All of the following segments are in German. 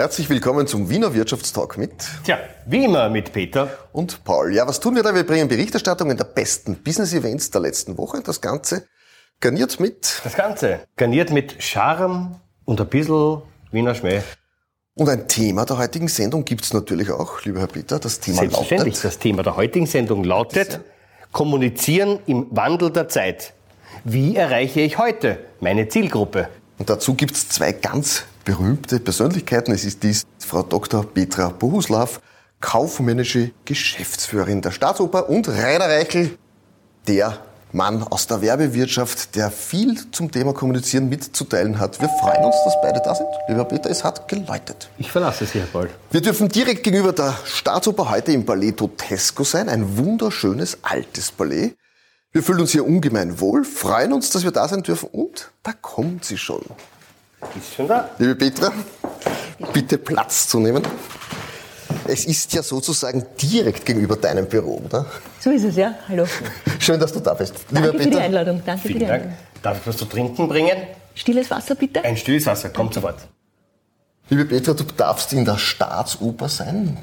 Herzlich willkommen zum Wiener Wirtschaftstalk mit. Tja, wie immer mit Peter. Und Paul. Ja, was tun wir da? Wir bringen Berichterstattungen der besten Business-Events der letzten Woche. Das Ganze garniert mit. Das Ganze garniert mit Charme und ein bisschen Wiener Schmäh. Und ein Thema der heutigen Sendung gibt's natürlich auch, lieber Herr Peter. Das Thema Selbstverständlich. lautet. Das Thema der heutigen Sendung lautet Kommunizieren im Wandel der Zeit. Wie erreiche ich heute meine Zielgruppe? Und dazu gibt's zwei ganz berühmte Persönlichkeiten. Es ist dies Frau Dr. Petra Bohuslav, kaufmännische Geschäftsführerin der Staatsoper und Rainer Reichel, der Mann aus der Werbewirtschaft, der viel zum Thema Kommunizieren mitzuteilen hat. Wir freuen uns, dass beide da sind. Lieber Peter, es hat geläutet. Ich verlasse Sie, Herr Boll. Wir dürfen direkt gegenüber der Staatsoper heute im Ballet Totesco sein. Ein wunderschönes altes Ballet. Wir fühlen uns hier ungemein wohl, freuen uns, dass wir da sein dürfen und da kommt sie schon. Ist schon da? Liebe Petra, bitte Platz zu nehmen. Es ist ja sozusagen direkt gegenüber deinem Büro, oder? So ist es, ja. Hallo. Schön, dass du da bist. Danke für die Einladung. Danke Vielen für die Dank. Einladung. Darf ich was zu trinken bringen? Stilles Wasser, bitte. Ein stilles Wasser, kommt sofort. Liebe Petra, du darfst in der Staatsoper sein.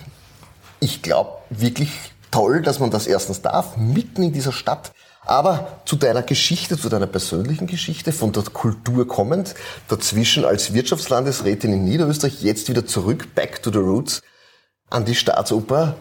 Ich glaube wirklich toll, dass man das erstens darf, mitten in dieser Stadt. Aber zu deiner Geschichte, zu deiner persönlichen Geschichte, von der Kultur kommend, dazwischen als Wirtschaftslandesrätin in Niederösterreich, jetzt wieder zurück, back to the roots, an die Staatsoper.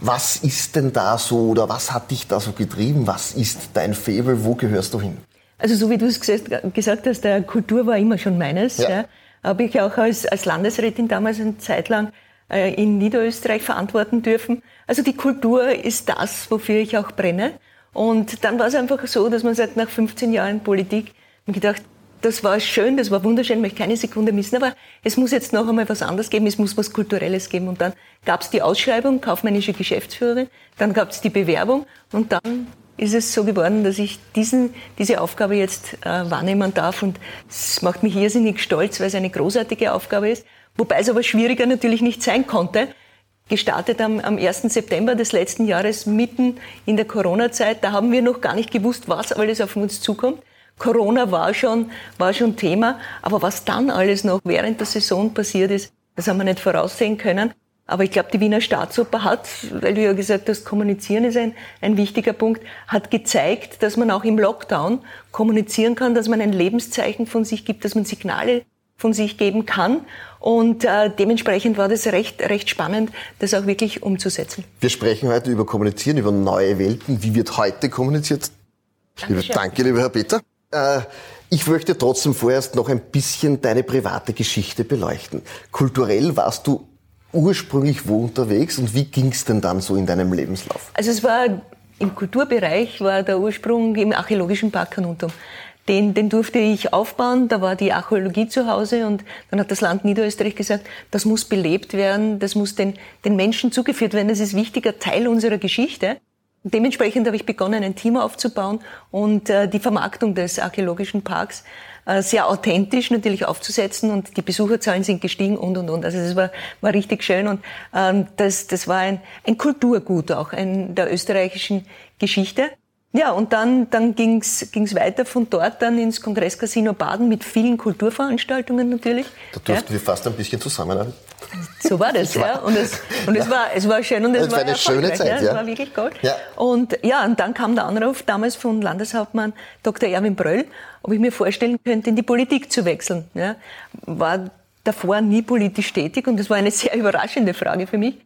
Was ist denn da so oder was hat dich da so getrieben? Was ist dein Faible? Wo gehörst du hin? Also so wie du es gesagt hast, der Kultur war immer schon meines. Ja. Ja. Habe ich auch als, als Landesrätin damals eine Zeit lang äh, in Niederösterreich verantworten dürfen. Also die Kultur ist das, wofür ich auch brenne. Und dann war es einfach so, dass man sagt, nach 15 Jahren Politik, mir gedacht, das war schön, das war wunderschön, möchte keine Sekunde missen, aber es muss jetzt noch einmal was anderes geben, es muss was Kulturelles geben. Und dann gab es die Ausschreibung, kaufmännische Geschäftsführerin, dann gab es die Bewerbung und dann ist es so geworden, dass ich diesen, diese Aufgabe jetzt äh, wahrnehmen darf und es macht mich irrsinnig stolz, weil es eine großartige Aufgabe ist, wobei es aber schwieriger natürlich nicht sein konnte. Gestartet am, am 1. September des letzten Jahres, mitten in der Corona-Zeit, da haben wir noch gar nicht gewusst, was alles auf uns zukommt. Corona war schon, war schon Thema, aber was dann alles noch während der Saison passiert ist, das haben wir nicht voraussehen können. Aber ich glaube, die Wiener Staatsoper hat, weil du ja gesagt hast, kommunizieren ist ein, ein wichtiger Punkt, hat gezeigt, dass man auch im Lockdown kommunizieren kann, dass man ein Lebenszeichen von sich gibt, dass man Signale von sich geben kann. Und äh, dementsprechend war das recht, recht spannend, das auch wirklich umzusetzen. Wir sprechen heute über Kommunizieren, über neue Welten. Wie wird heute kommuniziert? Dankeschön. danke, lieber Herr Peter. Äh, ich möchte trotzdem vorerst noch ein bisschen deine private Geschichte beleuchten. Kulturell warst du ursprünglich wo unterwegs und wie ging es denn dann so in deinem Lebenslauf? Also es war im Kulturbereich war der Ursprung im Archäologischen Park Kanuntum. Den, den durfte ich aufbauen, da war die Archäologie zu Hause und dann hat das Land Niederösterreich gesagt, das muss belebt werden, das muss den, den Menschen zugeführt werden, das ist wichtiger Teil unserer Geschichte. Dementsprechend habe ich begonnen, ein Team aufzubauen und äh, die Vermarktung des archäologischen Parks äh, sehr authentisch natürlich aufzusetzen und die Besucherzahlen sind gestiegen und und und. Also das war, war richtig schön und ähm, das, das war ein, ein Kulturgut auch in der österreichischen Geschichte. Ja, und dann, dann ging's ging's weiter von dort dann ins Kongresscasino Baden mit vielen Kulturveranstaltungen natürlich. Da durften wir fast ein bisschen zusammenarbeiten. So war das, ja. Und es, und es, war, es war schön und es Es war war, eine schöne Zeit, ja. ja. Es war wirklich Gold. Ja. Und ja, und dann kam der Anruf damals von Landeshauptmann Dr. Erwin Bröll, ob ich mir vorstellen könnte, in die Politik zu wechseln. Ja. War davor nie politisch tätig und das war eine sehr überraschende Frage für mich.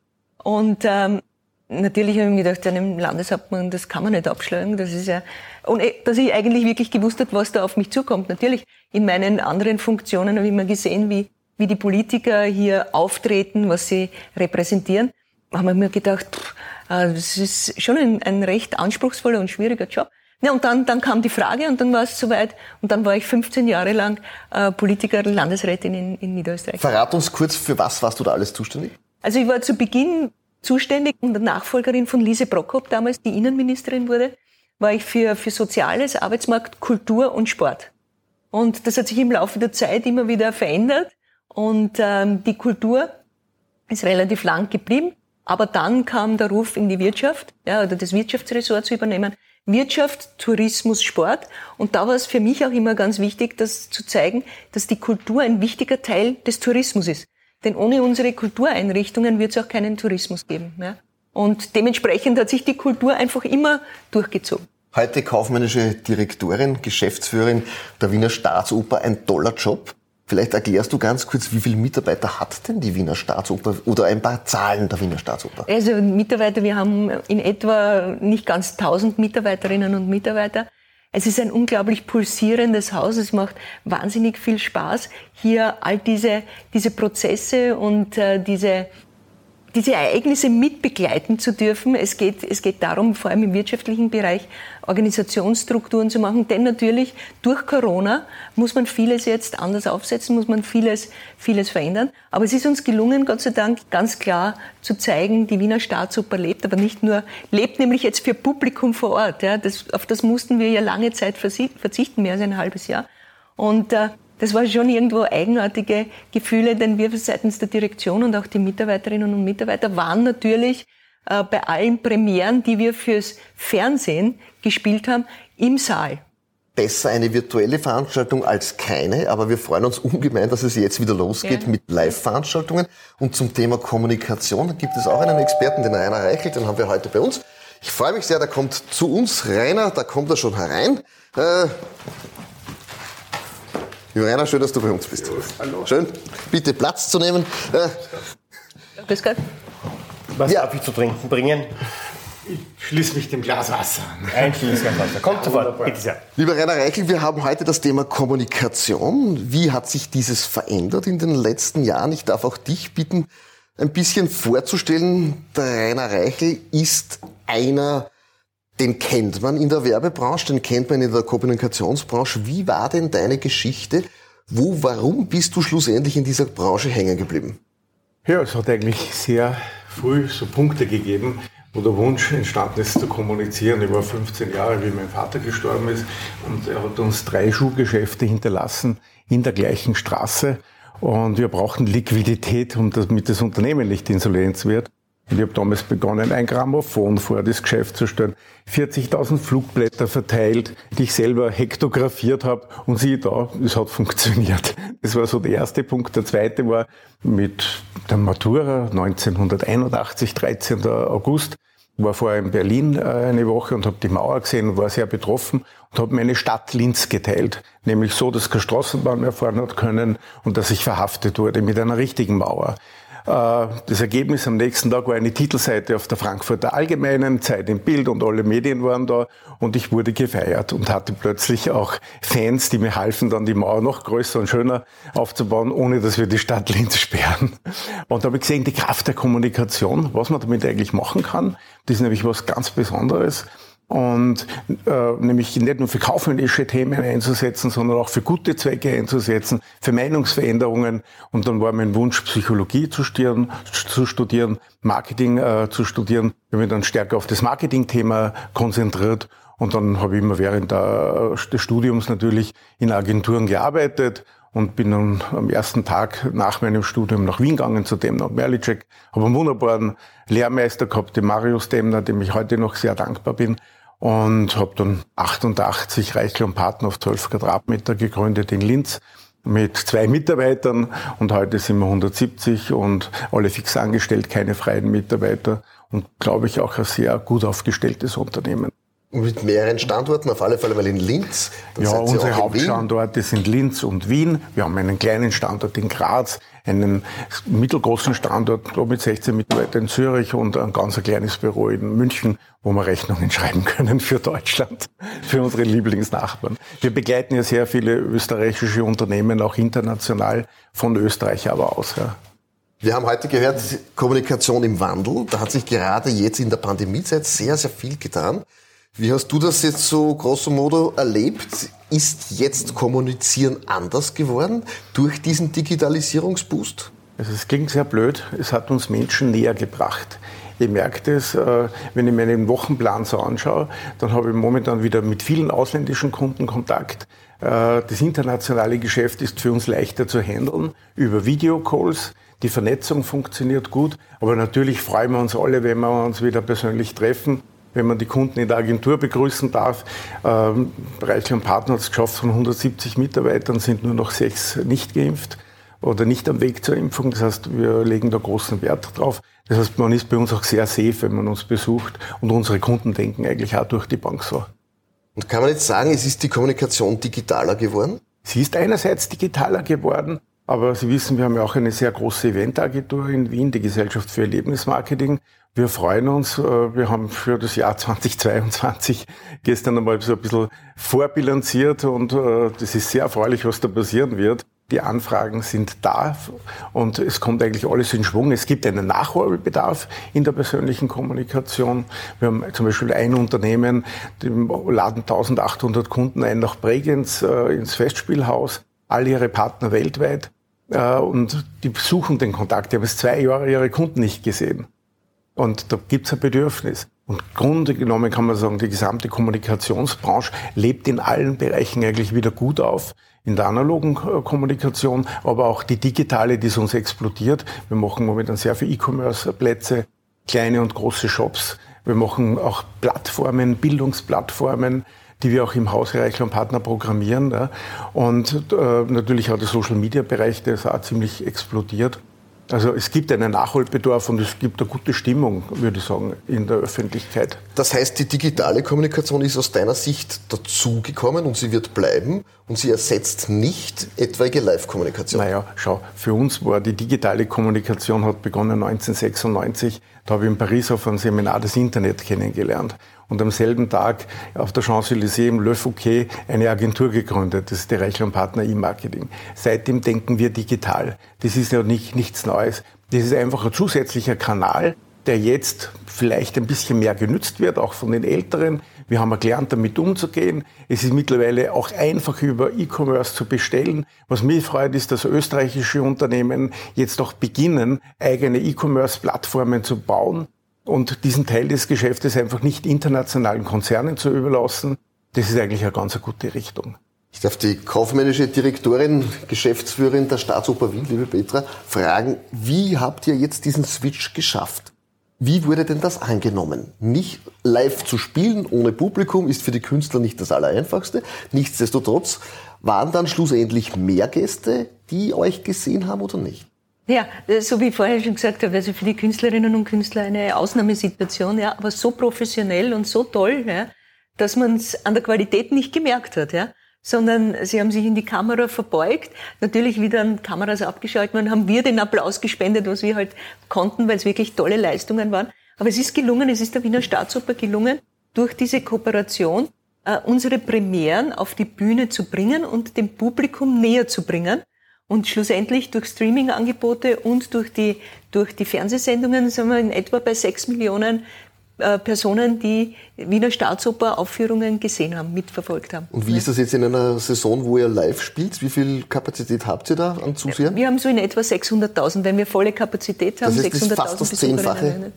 Und ähm, natürlich habe ich mir gedacht, einem Landeshauptmann, das kann man nicht abschlagen. Das ist ja, und eh, dass ich eigentlich wirklich gewusst habe, was da auf mich zukommt. Natürlich, in meinen anderen Funktionen habe ich immer gesehen, wie, wie die Politiker hier auftreten, was sie repräsentieren. Da haben wir mir gedacht, pff, äh, das ist schon ein, ein recht anspruchsvoller und schwieriger Job. Ja, und dann, dann kam die Frage und dann war es soweit und dann war ich 15 Jahre lang äh, Politikerin, Landesrätin in, in Niederösterreich. Verrat uns kurz, für was warst du da alles zuständig? Also ich war zu Beginn zuständig und Nachfolgerin von Lise Prokop, damals die Innenministerin wurde, war ich für, für Soziales, Arbeitsmarkt, Kultur und Sport. Und das hat sich im Laufe der Zeit immer wieder verändert und ähm, die Kultur ist relativ lang geblieben. Aber dann kam der Ruf in die Wirtschaft, ja, oder das Wirtschaftsressort zu übernehmen. Wirtschaft, Tourismus, Sport. Und da war es für mich auch immer ganz wichtig, das zu zeigen, dass die Kultur ein wichtiger Teil des Tourismus ist. Denn ohne unsere Kultureinrichtungen wird es auch keinen Tourismus geben. Ja? Und dementsprechend hat sich die Kultur einfach immer durchgezogen. Heute kaufmännische Direktorin, Geschäftsführerin der Wiener Staatsoper, ein toller Job. Vielleicht erklärst du ganz kurz, wie viele Mitarbeiter hat denn die Wiener Staatsoper oder ein paar Zahlen der Wiener Staatsoper? Also Mitarbeiter, wir haben in etwa nicht ganz 1000 Mitarbeiterinnen und Mitarbeiter. Es ist ein unglaublich pulsierendes Haus. Es macht wahnsinnig viel Spaß, hier all diese, diese Prozesse und äh, diese diese Ereignisse mitbegleiten zu dürfen. Es geht, es geht darum, vor allem im wirtschaftlichen Bereich Organisationsstrukturen zu machen. Denn natürlich durch Corona muss man vieles jetzt anders aufsetzen, muss man vieles, vieles verändern. Aber es ist uns gelungen, Gott sei Dank, ganz klar zu zeigen, die Wiener Staatsoper lebt, aber nicht nur lebt, nämlich jetzt für Publikum vor Ort. Ja, das, auf das mussten wir ja lange Zeit verzichten, mehr als ein halbes Jahr. Und äh, das war schon irgendwo eigenartige Gefühle, denn wir seitens der Direktion und auch die Mitarbeiterinnen und Mitarbeiter waren natürlich äh, bei allen Premieren, die wir fürs Fernsehen gespielt haben, im Saal. Besser eine virtuelle Veranstaltung als keine, aber wir freuen uns ungemein, dass es jetzt wieder losgeht ja. mit Live-Veranstaltungen. Und zum Thema Kommunikation gibt es auch einen Experten, den Rainer Reichelt, den haben wir heute bei uns. Ich freue mich sehr, der kommt zu uns. Rainer, da kommt er schon herein. Äh, Lieber Rainer, schön, dass du bei uns bist. Hallo. Schön. Bitte Platz zu nehmen. Bis gleich. Was ja. darf ich zu trinken bringen? Ich schließe mich dem Glas Wasser an. Ein Glas Wasser. Kommt sofort, bitte sehr. Lieber Rainer Reichel, wir haben heute das Thema Kommunikation. Wie hat sich dieses verändert in den letzten Jahren? Ich darf auch dich bitten, ein bisschen vorzustellen. Der Rainer Reichel ist einer den kennt man in der Werbebranche, den kennt man in der Kommunikationsbranche. Wie war denn deine Geschichte? Wo, warum bist du schlussendlich in dieser Branche hängen geblieben? Ja, es hat eigentlich sehr früh so Punkte gegeben, wo der Wunsch entstanden ist zu kommunizieren. Ich war 15 Jahre, wie mein Vater gestorben ist und er hat uns drei Schuhgeschäfte hinterlassen in der gleichen Straße und wir brauchten Liquidität, um damit das Unternehmen nicht insolvenz wird. Ich habe damals begonnen, ein Grammophon vor das Geschäft zu stellen, 40.000 Flugblätter verteilt, die ich selber hektografiert habe. Und siehe da, es hat funktioniert. Das war so der erste Punkt. Der zweite war mit der Matura 1981, 13. August. War vorher in Berlin äh, eine Woche und habe die Mauer gesehen und war sehr betroffen und habe meine Stadt Linz geteilt. Nämlich so, dass keine Straßenbahn mehr fahren hat können und dass ich verhaftet wurde mit einer richtigen Mauer. Äh, das Ergebnis am nächsten Tag war eine Titelseite auf der Frankfurter Allgemeinen, Zeit im Bild und alle Medien waren da und ich wurde gefeiert und hatte plötzlich auch Fans, die mir halfen, dann die Mauer noch größer und schöner aufzubauen, ohne dass wir die Stadt Linz sperren. Und da habe ich gesehen, die Kraft der Kommunikation, was man damit eigentlich machen kann, das ist nämlich was ganz Besonderes und äh, nämlich nicht nur für kaufmännische Themen einzusetzen, sondern auch für gute Zwecke einzusetzen, für Meinungsveränderungen. Und dann war mein Wunsch, Psychologie zu studieren, zu studieren Marketing äh, zu studieren. Ich habe mich dann stärker auf das Marketing-Thema konzentriert. Und dann habe ich immer während der, des Studiums natürlich in Agenturen gearbeitet und bin dann am ersten Tag nach meinem Studium nach Wien gegangen zu Demner Merlicek, habe einen wunderbaren Lehrmeister gehabt, den Marius Demner, dem ich heute noch sehr dankbar bin und habe dann 88 Reichel und Partner auf 12 Quadratmeter gegründet in Linz mit zwei Mitarbeitern und heute sind wir 170 und alle fix angestellt, keine freien Mitarbeiter und glaube ich auch ein sehr gut aufgestelltes Unternehmen. Mit mehreren Standorten, auf alle Fälle mal in Linz. Ja, unsere Hauptstandorte sind Linz und Wien. Wir haben einen kleinen Standort in Graz, einen mittelgroßen Standort mit 16 Mitarbeitern in Zürich und ein ganz kleines Büro in München, wo wir Rechnungen schreiben können für Deutschland, für unsere Lieblingsnachbarn. Wir begleiten ja sehr viele österreichische Unternehmen, auch international, von Österreich aber aus. Ja. Wir haben heute gehört, Kommunikation im Wandel. Da hat sich gerade jetzt in der Pandemiezeit sehr, sehr viel getan. Wie hast du das jetzt so grosso modo erlebt? Ist jetzt Kommunizieren anders geworden durch diesen Digitalisierungsboost? Also es klingt sehr blöd, es hat uns Menschen näher gebracht. Ich merke das, äh, wenn ich meinen Wochenplan so anschaue, dann habe ich momentan wieder mit vielen ausländischen Kunden Kontakt. Äh, das internationale Geschäft ist für uns leichter zu handeln über Videocalls. Die Vernetzung funktioniert gut, aber natürlich freuen wir uns alle, wenn wir uns wieder persönlich treffen wenn man die Kunden in der Agentur begrüßen darf. Ähm, Reichel und Partner hat es geschafft, von 170 Mitarbeitern sind nur noch sechs nicht geimpft. oder nicht am Weg zur Impfung. Das heißt, wir legen da großen Wert drauf. Das heißt, man ist bei uns auch sehr safe, wenn man uns besucht und unsere Kunden denken eigentlich auch durch die Bank so. Und kann man jetzt sagen, es ist die Kommunikation digitaler geworden? Sie ist einerseits digitaler geworden, aber Sie wissen, wir haben ja auch eine sehr große Eventagentur in Wien, die Gesellschaft für Erlebnismarketing. Wir freuen uns. Äh, wir haben für das Jahr 2022 gestern einmal so ein bisschen vorbilanziert und äh, das ist sehr erfreulich, was da passieren wird. Die Anfragen sind da und es kommt eigentlich alles in Schwung. Es gibt einen Nachholbedarf in der persönlichen Kommunikation. Wir haben zum Beispiel ein Unternehmen, die laden 1800 Kunden ein nach Bregenz äh, ins Festspielhaus, all ihre Partner weltweit und die suchen den Kontakt. Die haben es zwei Jahre ihre Kunden nicht gesehen. Und da gibt es ein Bedürfnis. Und Grunde genommen kann man sagen, die gesamte Kommunikationsbranche lebt in allen Bereichen eigentlich wieder gut auf in der analogen äh, Kommunikation, aber auch die digitale, die uns explodiert. Wir machen momentan sehr viele E-Commerce-Plätze, kleine und große Shops. Wir machen auch Plattformen, Bildungsplattformen, die wir auch im Haus Reichler und Partner programmieren. Und äh, natürlich auch der Social-Media-Bereich, der ist auch ziemlich explodiert. Also es gibt einen Nachholbedarf und es gibt eine gute Stimmung, würde ich sagen, in der Öffentlichkeit. Das heißt, die digitale Kommunikation ist aus deiner Sicht dazugekommen und sie wird bleiben und sie ersetzt nicht etwaige Live-Kommunikation. Naja, schau, für uns war die digitale Kommunikation hat begonnen 1996. Da habe ich in Paris auf einem Seminar das Internet kennengelernt und am selben Tag auf der Champs-Élysées im Le Fouquet eine Agentur gegründet. Das ist der Reichler Partner E-Marketing. Seitdem denken wir digital. Das ist ja nicht, nichts Neues. Das ist einfach ein zusätzlicher Kanal, der jetzt vielleicht ein bisschen mehr genützt wird, auch von den Älteren. Wir haben gelernt, damit umzugehen. Es ist mittlerweile auch einfach über E-Commerce zu bestellen. Was mich freut, ist, dass österreichische Unternehmen jetzt auch beginnen, eigene E-Commerce-Plattformen zu bauen und diesen Teil des Geschäftes einfach nicht internationalen Konzernen zu überlassen, das ist eigentlich eine ganz gute Richtung. Ich darf die kaufmännische Direktorin, Geschäftsführerin der Staatsoper Wien, liebe Petra, fragen, wie habt ihr jetzt diesen Switch geschafft? Wie wurde denn das angenommen? Nicht live zu spielen ohne Publikum ist für die Künstler nicht das Allereinfachste. Nichtsdestotrotz waren dann schlussendlich mehr Gäste, die euch gesehen haben oder nicht? Ja, so wie ich vorher schon gesagt habe, also für die Künstlerinnen und Künstler eine Ausnahmesituation, ja, aber so professionell und so toll, ja, dass man es an der Qualität nicht gemerkt hat, ja, sondern sie haben sich in die Kamera verbeugt, natürlich wieder an Kameras abgeschaltet und haben wir den Applaus gespendet, was wir halt konnten, weil es wirklich tolle Leistungen waren. Aber es ist gelungen, es ist der Wiener Staatsoper gelungen, durch diese Kooperation äh, unsere Premieren auf die Bühne zu bringen und dem Publikum näher zu bringen. Und schlussendlich durch Streaming-Angebote und durch die, durch die Fernsehsendungen sind wir in etwa bei sechs Millionen äh, Personen, die Wiener Staatsoper Aufführungen gesehen haben, mitverfolgt haben. Und wie ist das jetzt in einer Saison, wo ihr live spielt? Wie viel Kapazität habt ihr da an Zusehern? Wir haben so in etwa 600.000, wenn wir volle Kapazität haben. Das ist fast das Zehnfache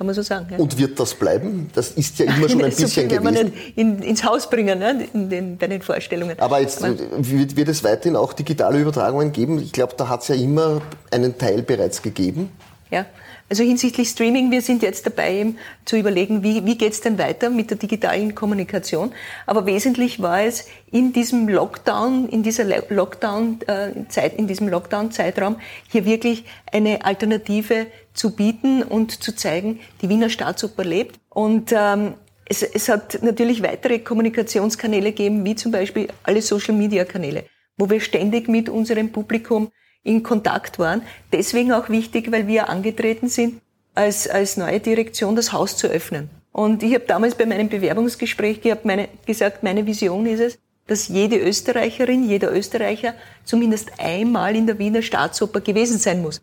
kann man so sagen. Ja. Und wird das bleiben? Das ist ja immer schon ein so bisschen gewesen. Wir in, ins Haus bringen ne? in den, bei den Vorstellungen. Aber jetzt Aber wird, wird es weiterhin auch digitale Übertragungen geben? Ich glaube, da hat es ja immer einen Teil bereits gegeben. Ja, also hinsichtlich Streaming, wir sind jetzt dabei, zu überlegen, wie, wie geht es denn weiter mit der digitalen Kommunikation. Aber wesentlich war es in diesem Lockdown, in dieser Lockdown-Zeit, in diesem Lockdown-Zeitraum hier wirklich eine Alternative zu bieten und zu zeigen, die Wiener Staatsoper lebt. Und ähm, es, es hat natürlich weitere Kommunikationskanäle gegeben, wie zum Beispiel alle Social-Media-Kanäle, wo wir ständig mit unserem Publikum in Kontakt waren. Deswegen auch wichtig, weil wir angetreten sind, als, als neue Direktion das Haus zu öffnen. Und ich habe damals bei meinem Bewerbungsgespräch gehabt, meine, gesagt, meine Vision ist es, dass jede Österreicherin, jeder Österreicher zumindest einmal in der Wiener Staatsoper gewesen sein muss.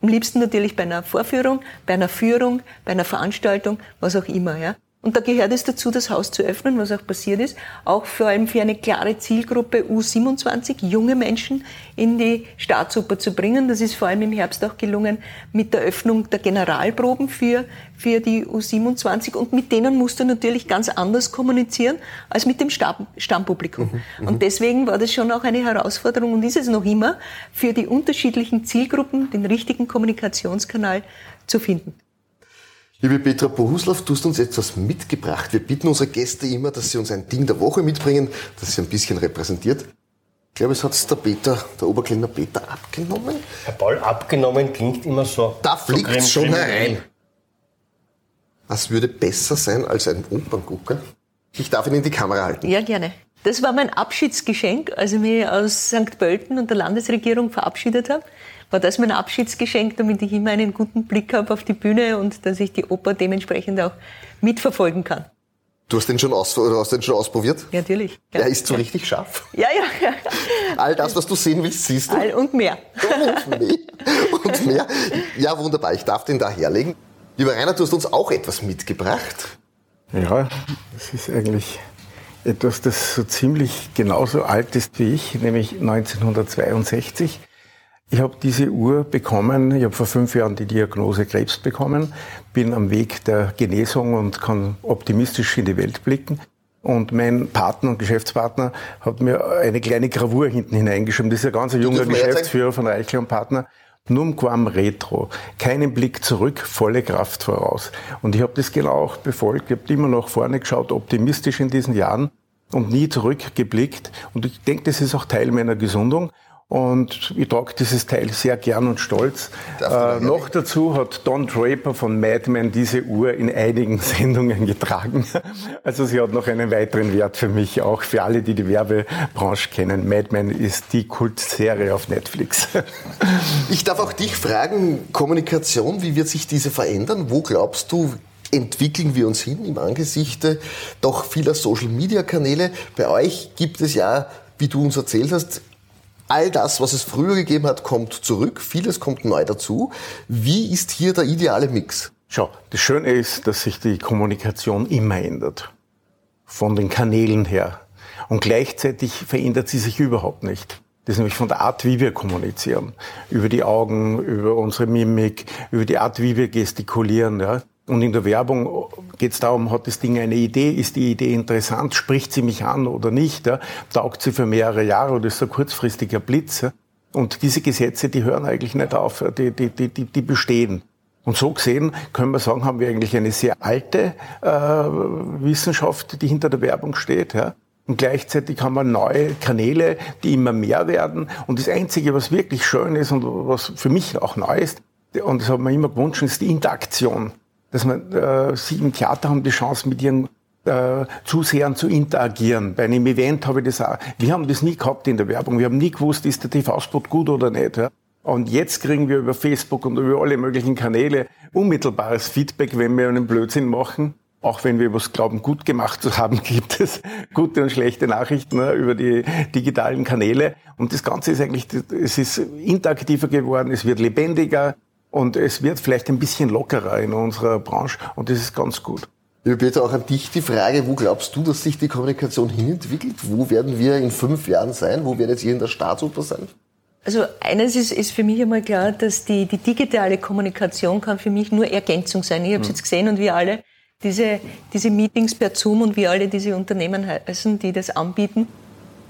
Am liebsten natürlich bei einer Vorführung, bei einer Führung, bei einer Veranstaltung, was auch immer. Ja. Und da gehört es dazu, das Haus zu öffnen, was auch passiert ist. Auch vor allem für eine klare Zielgruppe U27, junge Menschen in die Staatsoper zu bringen. Das ist vor allem im Herbst auch gelungen mit der Öffnung der Generalproben für, für die U27. Und mit denen musst du natürlich ganz anders kommunizieren als mit dem Stamm, Stammpublikum. Mhm, mhm, und deswegen war das schon auch eine Herausforderung und ist es noch immer, für die unterschiedlichen Zielgruppen den richtigen Kommunikationskanal zu finden. Liebe Petra Bohuslav, du hast uns etwas mitgebracht. Wir bitten unsere Gäste immer, dass sie uns ein Ding der Woche mitbringen, das sie ein bisschen repräsentiert. Ich glaube, es hat der Peter, der Oberkellner Peter abgenommen. Herr Paul, abgenommen klingt immer so. Da fliegt so es schon herein. Was würde besser sein als ein Operngucker? Ich darf ihn in die Kamera halten. Ja, gerne. Das war mein Abschiedsgeschenk, als ich mich aus St. Pölten und der Landesregierung verabschiedet habe. War das mein Abschiedsgeschenk, damit ich immer einen guten Blick habe auf die Bühne und dass ich die Oper dementsprechend auch mitverfolgen kann. Du hast den schon, aus, oder hast den schon ausprobiert? Ja, natürlich. Ja, Er ist so richtig scharf. ja, ja, ja. All das, was du sehen willst, siehst du. All und mehr. Und mehr. Und mehr. Ja, wunderbar. Ich darf den da herlegen. Lieber Rainer, du hast uns auch etwas mitgebracht. Ja, das ist eigentlich etwas, das so ziemlich genauso alt ist wie ich, nämlich 1962. Ich habe diese Uhr bekommen, ich habe vor fünf Jahren die Diagnose Krebs bekommen, bin am Weg der Genesung und kann optimistisch in die Welt blicken. Und mein Partner und Geschäftspartner hat mir eine kleine Gravur hinten hineingeschrieben. Das ist ein ganz junger? Geschäftsführer von Reichel und Partner. Num quam retro. Keinen Blick zurück, volle Kraft voraus. Und ich habe das genau auch befolgt. Ich habe immer nach vorne geschaut, optimistisch in diesen Jahren und nie zurückgeblickt. Und ich denke, das ist auch Teil meiner Gesundung. Und ich trage dieses Teil sehr gern und stolz. Äh, noch dazu hat Don Draper von Mad Men diese Uhr in einigen Sendungen getragen. Also sie hat noch einen weiteren Wert für mich, auch für alle, die die Werbebranche kennen. Mad Men ist die Kultserie auf Netflix. Ich darf auch dich fragen, Kommunikation, wie wird sich diese verändern? Wo glaubst du, entwickeln wir uns hin im Angesicht doch vieler Social-Media-Kanäle? Bei euch gibt es ja, wie du uns erzählt hast, all das, was es früher gegeben hat, kommt zurück. Vieles kommt neu dazu. Wie ist hier der ideale Mix? Schau, das Schöne ist, dass sich die Kommunikation immer ändert. Von den Kanälen her. Und gleichzeitig verändert sie sich überhaupt nicht. Das ist nämlich von der Art, wie wir kommunizieren. Über die Augen, über unsere Mimik, über die Art, wie wir gestikulieren. Ja. Und in der Werbung geht es darum, hat das Ding eine Idee, ist die Idee interessant, spricht sie mich an oder nicht, ja. taugt sie für mehrere Jahre oder ist so ein kurzfristiger Blitz. Ja. Und diese Gesetze, die hören eigentlich nicht auf, die, die, die, die bestehen. Und so gesehen können wir sagen, haben wir eigentlich eine sehr alte äh, Wissenschaft, die hinter der Werbung steht. Ja? Und gleichzeitig haben wir neue Kanäle, die immer mehr werden. Und das Einzige, was wirklich schön ist und was für mich auch neu ist, und das hat man immer gewünscht, ist die Interaktion. Dass man, äh, sie im Theater haben die Chance, mit ihren äh, Zusehern zu interagieren. Bei einem Event habe ich das auch. Wir haben das nie gehabt in der Werbung. Wir haben nie gewusst, ist der TV-Spot gut oder nicht. Ja? Und jetzt kriegen wir über Facebook und über alle möglichen Kanäle unmittelbares Feedback, wenn wir einen Blödsinn machen. Auch wenn wir was glauben, gut gemacht zu haben, gibt es gute und schlechte Nachrichten ne, über die digitalen Kanäle. Und das Ganze ist eigentlich, es ist interaktiver geworden, es wird lebendiger und es wird vielleicht ein bisschen lockerer in unserer Branche und das ist ganz gut. Lieber Peter, auch an dich die Frage, wo glaubst du, dass sich die Kommunikation hinentwickelt? Wo werden wir in fünf Jahren sein? Wo werdet ihr in der Staatsoper sein? Also eines ist, ist für mich einmal klar, dass die, die digitale Kommunikation kann für mich nur Ergänzung sein. Ich habe es jetzt gesehen und wir alle, diese, diese Meetings per Zoom und wir alle diese Unternehmen heißen, die das anbieten.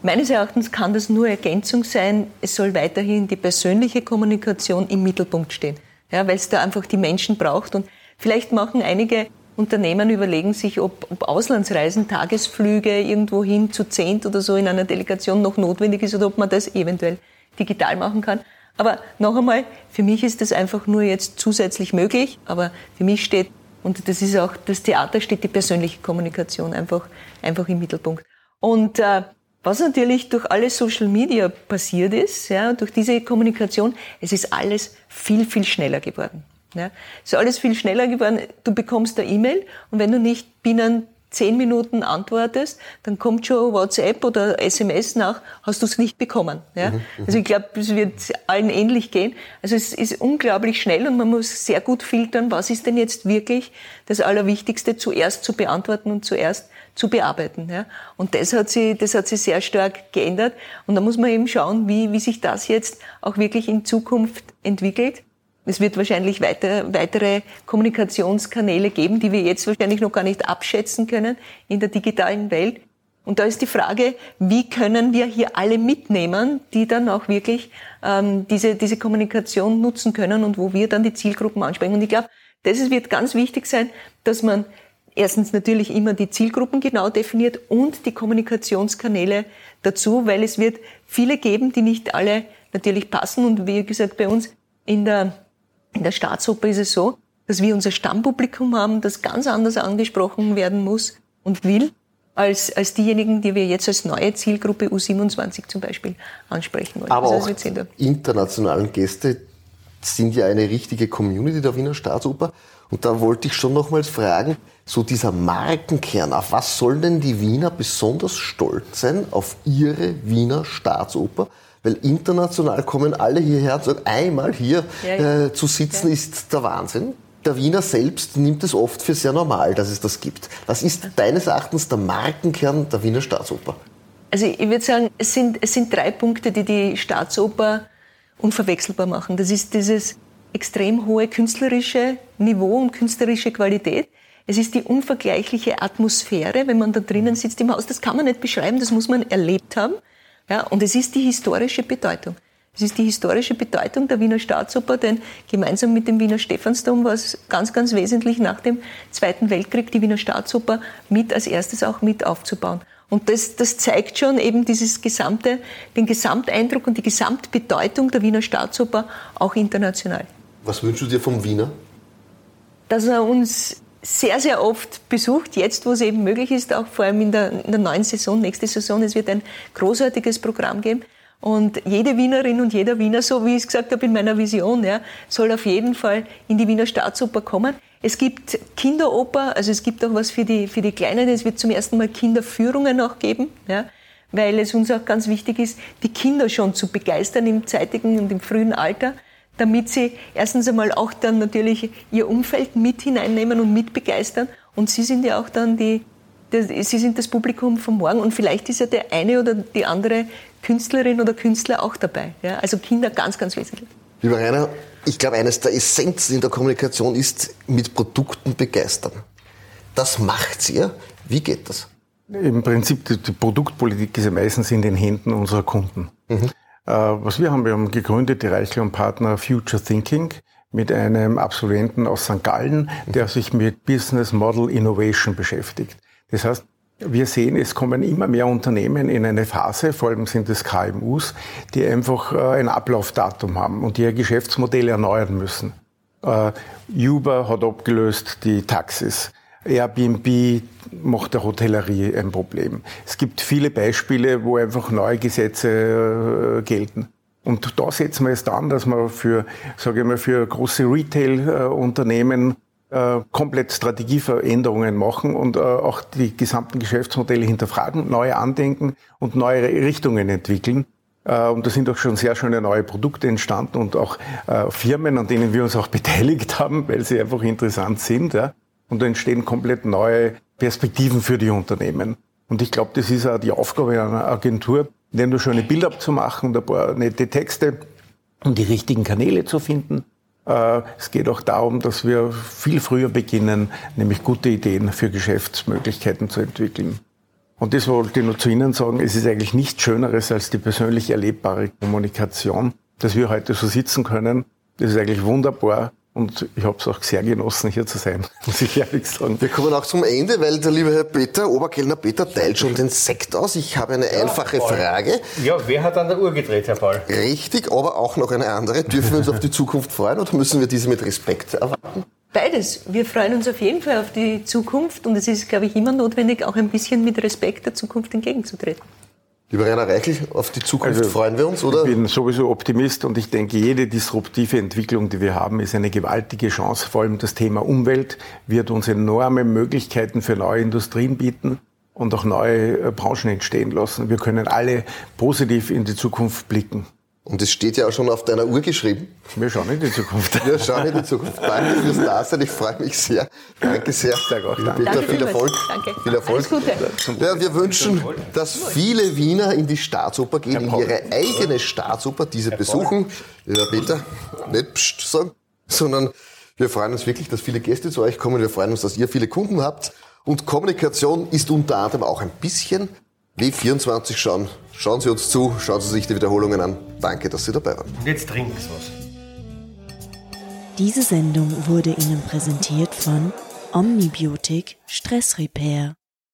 Meines Erachtens kann das nur Ergänzung sein. Es soll weiterhin die persönliche Kommunikation im Mittelpunkt stehen, ja, weil es da einfach die Menschen braucht. Und vielleicht machen einige Unternehmen überlegen sich, ob, ob Auslandsreisen, Tagesflüge irgendwo hin zu zehnt oder so in einer Delegation noch notwendig ist oder ob man das eventuell digital machen kann. Aber noch einmal, für mich ist das einfach nur jetzt zusätzlich möglich. Aber für mich steht, und das ist auch, das Theater steht die persönliche Kommunikation einfach, einfach im Mittelpunkt. Und äh, was natürlich durch alle Social Media passiert ist, ja, durch diese Kommunikation, es ist alles viel, viel schneller geworden. Ja. Es ist alles viel schneller geworden. Du bekommst eine E-Mail und wenn du nicht binnen zehn Minuten antwortest, dann kommt schon WhatsApp oder SMS nach, hast du es nicht bekommen. Ja? Also ich glaube, es wird allen ähnlich gehen. Also es ist unglaublich schnell und man muss sehr gut filtern, was ist denn jetzt wirklich das Allerwichtigste zuerst zu beantworten und zuerst zu bearbeiten. Ja? Und das hat sich, das hat sich sehr stark geändert. Und da muss man eben schauen, wie, wie sich das jetzt auch wirklich in Zukunft entwickelt. Es wird wahrscheinlich weiter, weitere Kommunikationskanäle geben, die wir jetzt wahrscheinlich noch gar nicht abschätzen können in der digitalen Welt. Und da ist die Frage, wie können wir hier alle mitnehmen, die dann auch wirklich ähm, diese, diese Kommunikation nutzen können und wo wir dann die Zielgruppen ansprechen. Und ich glaube, das wird ganz wichtig sein, dass man erstens natürlich immer die Zielgruppen genau definiert und die Kommunikationskanäle dazu, weil es wird viele geben, die nicht alle natürlich passen. Und wie gesagt, bei uns in der, in der Staatsoper ist es so, dass wir unser Stammpublikum haben, das ganz anders angesprochen werden muss und will, als, als diejenigen, die wir jetzt als neue Zielgruppe U27 zum Beispiel ansprechen wollen. Aber also auch internationalen Gäste sind ja eine richtige Community der Wiener Staatsoper. Und da wollte ich schon nochmals fragen, so dieser Markenkern, auf was sollen denn die Wiener besonders stolz sein auf ihre Wiener Staatsoper? Weil international kommen alle hierher und sagen, einmal hier ja, ja. Äh, zu sitzen ja. ist der Wahnsinn. Der Wiener selbst nimmt es oft für sehr normal, dass es das gibt. Was ist deines Erachtens der Markenkern der Wiener Staatsoper? Also ich würde sagen, es sind, es sind drei Punkte, die die Staatsoper unverwechselbar machen. Das ist dieses extrem hohe künstlerische Niveau und künstlerische Qualität. Es ist die unvergleichliche Atmosphäre, wenn man da drinnen sitzt im Haus. Das kann man nicht beschreiben, das muss man erlebt haben. Ja, und es ist die historische Bedeutung. Es ist die historische Bedeutung der Wiener Staatsoper, denn gemeinsam mit dem Wiener Stephansdom war es ganz, ganz wesentlich nach dem Zweiten Weltkrieg die Wiener Staatsoper mit als erstes auch mit aufzubauen. Und das, das zeigt schon eben dieses gesamte, den Gesamteindruck und die Gesamtbedeutung der Wiener Staatsoper auch international. Was wünschst du dir vom Wiener? Dass er uns sehr, sehr oft besucht, jetzt wo es eben möglich ist, auch vor allem in der, in der neuen Saison, nächste Saison, es wird ein großartiges Programm geben. Und jede Wienerin und jeder Wiener, so wie ich es gesagt habe in meiner Vision, ja, soll auf jeden Fall in die Wiener Staatsoper kommen. Es gibt Kinderoper, also es gibt auch was für die, für die Kleinen. Es wird zum ersten Mal Kinderführungen auch geben, ja, weil es uns auch ganz wichtig ist, die Kinder schon zu begeistern im zeitigen und im frühen Alter, damit sie erstens einmal auch dann natürlich ihr Umfeld mit hineinnehmen und mit begeistern. Und sie sind ja auch dann die, die sie sind das Publikum von morgen und vielleicht ist ja der eine oder die andere Künstlerin oder Künstler auch dabei. Ja, also Kinder ganz, ganz wesentlich. Lieber Rainer, ich glaube, eines der Essenzen in der Kommunikation ist, mit Produkten begeistern. Das macht ihr. Wie geht das? Im Prinzip, die, Produktpolitik ist ja meistens in den Händen unserer Kunden. Mhm. Äh, was wir haben, wir haben gegründet, die Reichler und Partner Future Thinking mit einem Absolventen aus St. Gallen, der sich mit Business Model Innovation beschäftigt. Das heißt, wir sehen, es kommen immer mehr Unternehmen in eine Phase, vor allem sind es KMUs, die einfach äh, ein Ablaufdatum haben und ihr Geschäftsmodell erneuern müssen. Äh, Uber hat abgelöst die Taxis. Airbnb macht der Hotellerie ein Problem. Es gibt viele Beispiele, wo einfach neue Gesetze äh, gelten. Und da setzen wir es an, dass wir für, sage ich mal, für große Retail-Unternehmen äh, komplett Strategieveränderungen machen und äh, auch die gesamten Geschäftsmodelle hinterfragen, neue andenken und neue Richtungen entwickeln. Und da sind auch schon sehr schöne neue Produkte entstanden und auch Firmen, an denen wir uns auch beteiligt haben, weil sie einfach interessant sind. Ja. Und da entstehen komplett neue Perspektiven für die Unternehmen. Und ich glaube, das ist auch die Aufgabe einer Agentur, nicht nur schöne Bilder zu machen und ein paar nette Texte, um die richtigen Kanäle zu finden, äh, es geht auch darum, dass wir viel früher beginnen, nämlich gute Ideen für Geschäftsmöglichkeiten zu entwickeln. Und das wollte ich nur zu Ihnen sagen, es ist eigentlich nichts Schöneres als die persönlich erlebbare Kommunikation, dass wir heute so sitzen können. Das ist eigentlich wunderbar. Und ich habe es auch sehr genossen, hier zu sein, muss ich ehrlich sagen. Wir kommen auch zum Ende, weil der liebe Herr Peter, Oberkellner Peter, teilt schon den Sekt aus. Ich habe eine ja, einfache Paul. Frage. Ja, wer hat an der Uhr gedreht, Herr Paul? Richtig, aber auch noch eine andere. Dürfen wir uns auf die Zukunft freuen oder müssen wir diese mit Respekt erwarten? Beides. Wir freuen uns auf jeden Fall auf die Zukunft und es ist, glaube ich, immer notwendig, auch ein bisschen mit Respekt der Zukunft entgegenzutreten. Lieber Rainer Reichel, auf die Zukunft also, freuen wir uns, oder? Ich bin sowieso Optimist und ich denke, jede disruptive Entwicklung, die wir haben, ist eine gewaltige Chance. Vor allem das Thema Umwelt wird uns enorme Möglichkeiten für neue Industrien bieten und auch neue äh, Branchen entstehen lassen. Wir können alle positiv in die Zukunft blicken. Und es steht ja auch schon auf deiner Uhr geschrieben. Wir schauen in die Zukunft. Wir schauen in die Zukunft. Danke fürs Dasein. Ich freue mich sehr. Danke sehr. Danke auch. Danke. Peter, viel Erfolg. Danke. Viel Erfolg. Alles Gute. Ja, wir wünschen, dass viele Wiener in die Staatsoper gehen, in ihre eigene Staatsoper, diese besuchen. Ja, Peter, nicht pst sagen, sondern wir freuen uns wirklich, dass viele Gäste zu euch kommen. Wir freuen uns, dass ihr viele Kunden habt. Und Kommunikation ist unter anderem auch ein bisschen W24 schauen. Schauen Sie uns zu, schauen Sie sich die Wiederholungen an. Danke, dass Sie dabei waren. Und jetzt trinkst was. Diese Sendung wurde Ihnen präsentiert von Omnibiotik Stress Repair